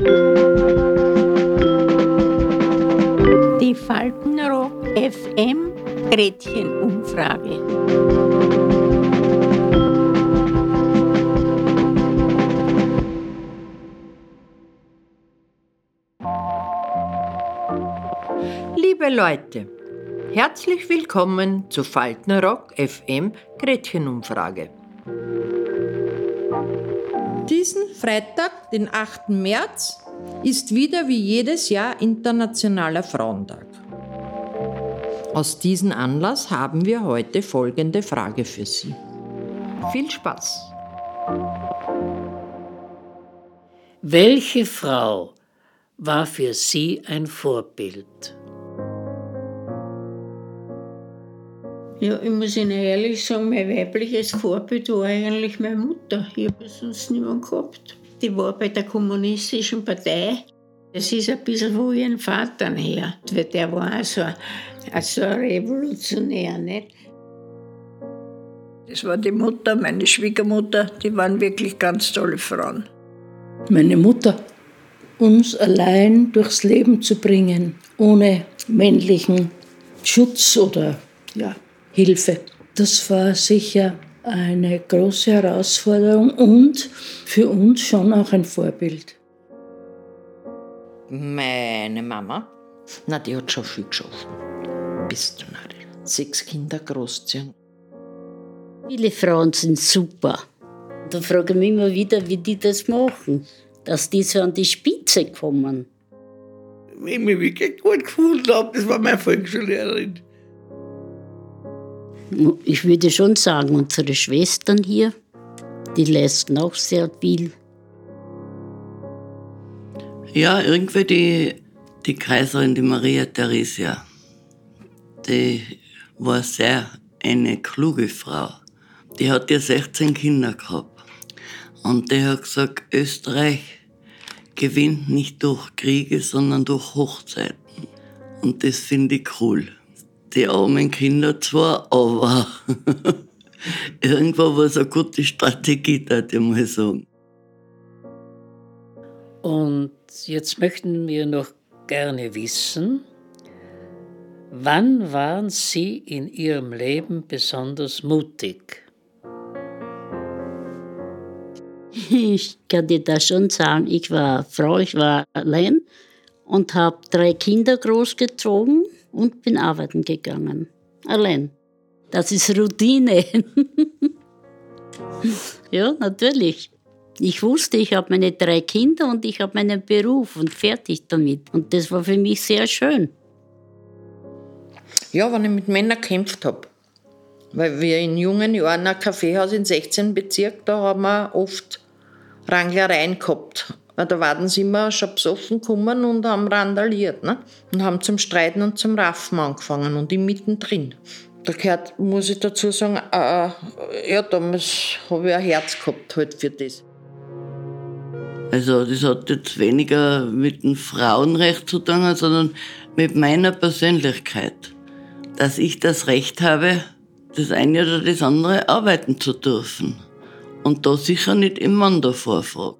Die Faltenrock FM Gretchenumfrage. Liebe Leute, herzlich willkommen zu Faltenrock FM Gretchenumfrage. Diesen Freitag, den 8. März, ist wieder wie jedes Jahr Internationaler Frauentag. Aus diesem Anlass haben wir heute folgende Frage für Sie. Viel Spaß! Welche Frau war für Sie ein Vorbild? Ja, ich muss Ihnen ehrlich sagen, mein weibliches Vorbild war eigentlich meine Mutter. Ich habe sonst niemanden gehabt. Die war bei der Kommunistischen Partei. Das ist ein bisschen wo ihren Vater her. Weil der war auch so, ein, so ein Revolutionär. Nicht? Das war die Mutter, meine Schwiegermutter. Die waren wirklich ganz tolle Frauen. Meine Mutter, uns allein durchs Leben zu bringen, ohne männlichen Schutz oder ja, Hilfe. Das war sicher eine große Herausforderung und für uns schon auch ein Vorbild. Meine Mama, na, die hat schon viel geschafft. Bis zu Nadel. Sechs Kinder großziehen. Viele Frauen sind super. Da frage ich mich immer wieder, wie die das machen, dass die so an die Spitze kommen. Wenn ich mich wirklich gut gefühlt habe, das war meine Volksschullehrerin. Ich würde schon sagen, unsere Schwestern hier, die leisten auch sehr viel. Ja, irgendwie die, die Kaiserin, die Maria Theresia, die war sehr eine kluge Frau. Die hat ja 16 Kinder gehabt. Und die hat gesagt, Österreich gewinnt nicht durch Kriege, sondern durch Hochzeiten. Und das finde ich cool die armen Kinder zwar, aber irgendwo war es eine gute Strategie, würde ich mal sagen. Und jetzt möchten wir noch gerne wissen, wann waren Sie in Ihrem Leben besonders mutig? Ich kann dir das schon sagen. Ich war Frau, ich war allein und habe drei Kinder großgezogen und bin arbeiten gegangen. Allein. Das ist Routine. ja, natürlich. Ich wusste, ich habe meine drei Kinder und ich habe meinen Beruf und fertig damit. Und das war für mich sehr schön. Ja, wenn ich mit Männern gekämpft habe. Weil wir in jungen Jahren ein Kaffeehaus in 16 Bezirk, da haben wir oft Ranglereien gehabt. Da waren sie immer schon besoffen gekommen und haben randaliert. Ne? Und haben zum Streiten und zum Raffen angefangen und ich mittendrin. Da gehört, muss ich dazu sagen, äh, ja, damals habe ich ein Herz gehabt halt für das. Also das hat jetzt weniger mit dem Frauenrecht zu tun, sondern mit meiner Persönlichkeit. Dass ich das Recht habe, das eine oder das andere arbeiten zu dürfen. Und da sicher nicht im Mann davor frage.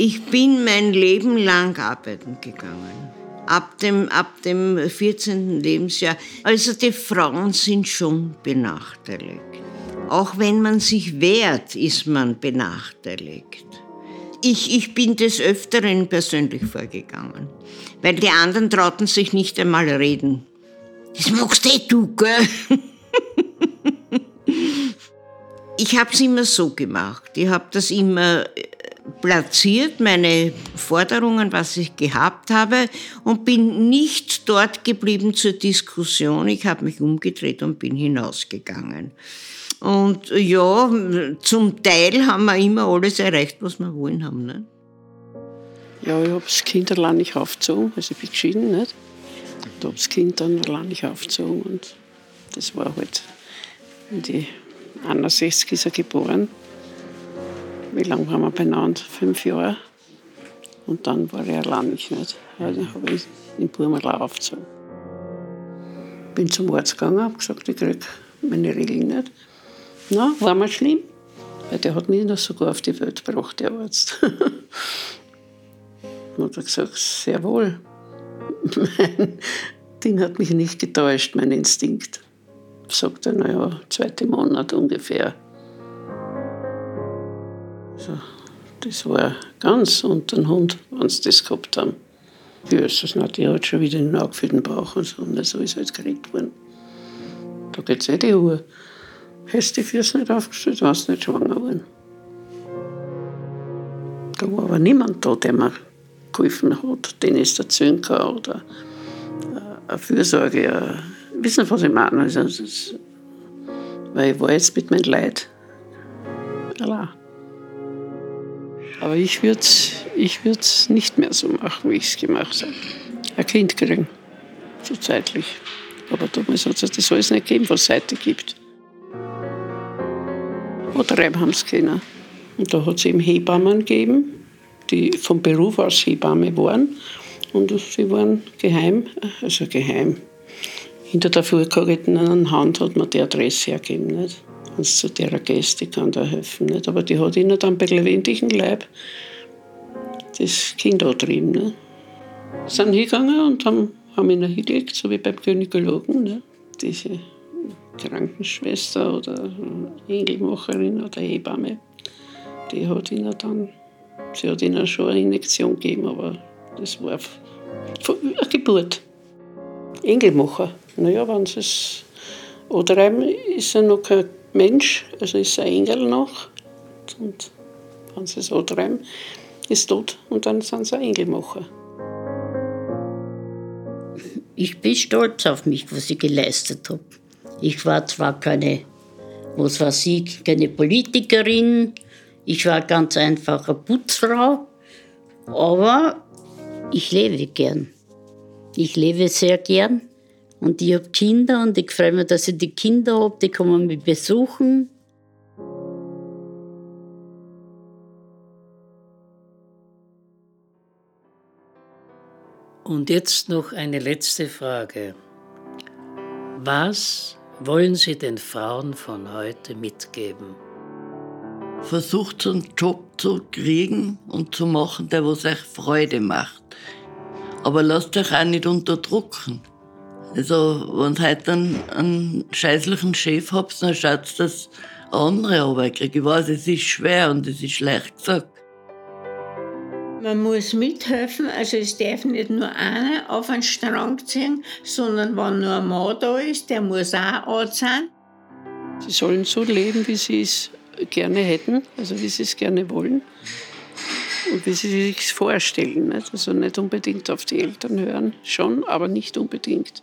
Ich bin mein Leben lang arbeiten gegangen. Ab dem, ab dem 14. Lebensjahr. Also die Frauen sind schon benachteiligt. Auch wenn man sich wehrt, ist man benachteiligt. Ich, ich bin des Öfteren persönlich vorgegangen, weil die anderen trauten sich nicht einmal reden. Das magst eh du, gell? ich habe es immer so gemacht. Ich habe das immer platziert, meine Forderungen, was ich gehabt habe, und bin nicht dort geblieben zur Diskussion. Ich habe mich umgedreht und bin hinausgegangen. Und ja, zum Teil haben wir immer alles erreicht, was wir wollen haben. Ne? Ja, ich habe das Kind allein nicht aufgezogen, also ich bin geschieden, nicht? Ich habe das Kind dann allein nicht aufgezogen und das war halt in die 61 ist er geboren. Wie lange waren wir beieinander? Fünf Jahre. Und dann war er allein nicht. Also habe ich in Burmala aufgezogen. Bin zum Arzt gegangen, habe gesagt, ich kriege meine Regeln nicht. Na, war mal schlimm. Weil der hat mich noch sogar auf die Welt gebracht, der Arzt. hat Mutter gesagt, sehr wohl. Mein Ding hat mich nicht getäuscht, mein Instinkt. Sagt er, naja, zweite Monat ungefähr. So, das war ganz unter den Hund, wenn sie das gehabt haben. Ist das nicht, die hat schon wieder einen angefüllten Bauch und so. Und so ist halt gekriegt worden. Da geht es eh die Uhr. Hast du die Füße nicht aufgestellt, warst nicht schwanger geworden. Da war aber niemand da, der mir geholfen hat, den es erzählen kann oder äh, eine Fürsorge. Eine, wissen Sie, was ich meine? Also, ist, weil ich war jetzt mit meinem Leid allein. Aber ich würde es ich nicht mehr so machen, wie ich es gemacht habe. Ein Kind kriegen, so zeitlich. Aber damals hat es das alles nicht gegeben, was es heute gibt. Oder haben es können. Und da hat es eben Hebammen gegeben, die vom Beruf aus Hebamme waren. Und sie waren geheim, also geheim. Hinter der vorgehaltenen Hand hat man die Adresse hergegeben. Nicht? Es zu der Gäste kann da helfen. Nicht? Aber die hat ihnen dann bei lebendigem Leib das Kind angetrieben. Nicht? Sind hingegangen und haben, haben ihn hingelegt, so wie beim Gynäkologen. Nicht? Diese Krankenschwester oder Engelmacherin oder Hebamme, die hat ihnen dann, sie hat ihnen schon eine Injektion gegeben, aber das war eine Geburt. Engelmacher. Naja, wenn sie es antreiben, ist er noch kein Mensch, also ist ein Engel noch. Und wenn sie es antreiben, ist tot und dann sind sie Engelmacher. Ich bin stolz auf mich, was ich geleistet habe. Ich war zwar keine, was weiß ich, keine Politikerin, ich war ganz einfach eine Putzfrau, aber ich lebe gern. Ich lebe sehr gern und ich habe Kinder und ich freue mich, dass ich die Kinder habe, die kommen mich besuchen. Und jetzt noch eine letzte Frage. Was wollen Sie den Frauen von heute mitgeben? Versucht einen Job zu kriegen und zu machen, der was euch Freude macht. Aber lasst euch auch nicht unterdrücken. Also, wenn ihr heute einen, einen scheißlichen Chef habt, dann schaut dass andere Arbeit kriegt. Ich weiß, es ist schwer und es ist leicht gesagt. Man muss mithelfen, also es darf nicht nur einer auf einen Strang ziehen, sondern wenn nur ein Mann da ist, der muss auch anziehen. Sie sollen so leben, wie sie es gerne hätten, also wie sie es gerne wollen und wie sie sich vorstellen. Nicht? Also nicht unbedingt auf die Eltern hören, schon, aber nicht unbedingt.